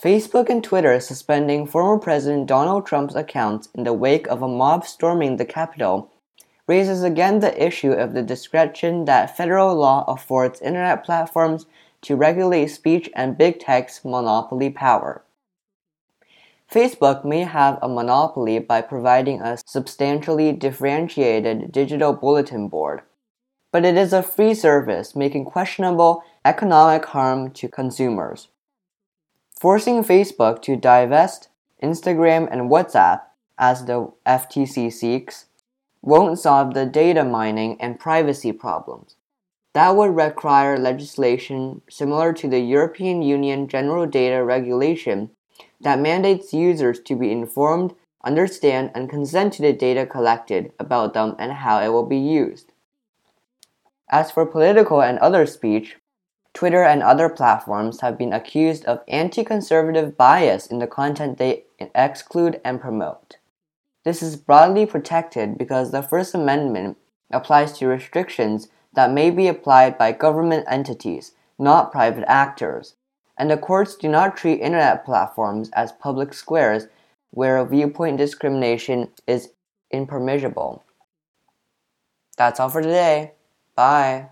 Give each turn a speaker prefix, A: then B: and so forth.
A: Facebook and Twitter suspending former President Donald Trump's accounts in the wake of a mob storming the Capitol raises again the issue of the discretion that federal law affords internet platforms to regulate speech and big tech's monopoly power. Facebook may have a monopoly by providing a substantially differentiated digital bulletin board, but it is a free service making questionable economic harm to consumers. Forcing Facebook to divest Instagram and WhatsApp, as the FTC seeks, won't solve the data mining and privacy problems. That would require legislation similar to the European Union General Data Regulation that mandates users to be informed, understand, and consent to the data collected about them and how it will be used. As for political and other speech, Twitter and other platforms have been accused of anti conservative bias in the content they exclude and promote. This is broadly protected because the First Amendment applies to restrictions that may be applied by government entities, not private actors, and the courts do not treat internet platforms as public squares where viewpoint discrimination is impermissible. That's all for today. Bye.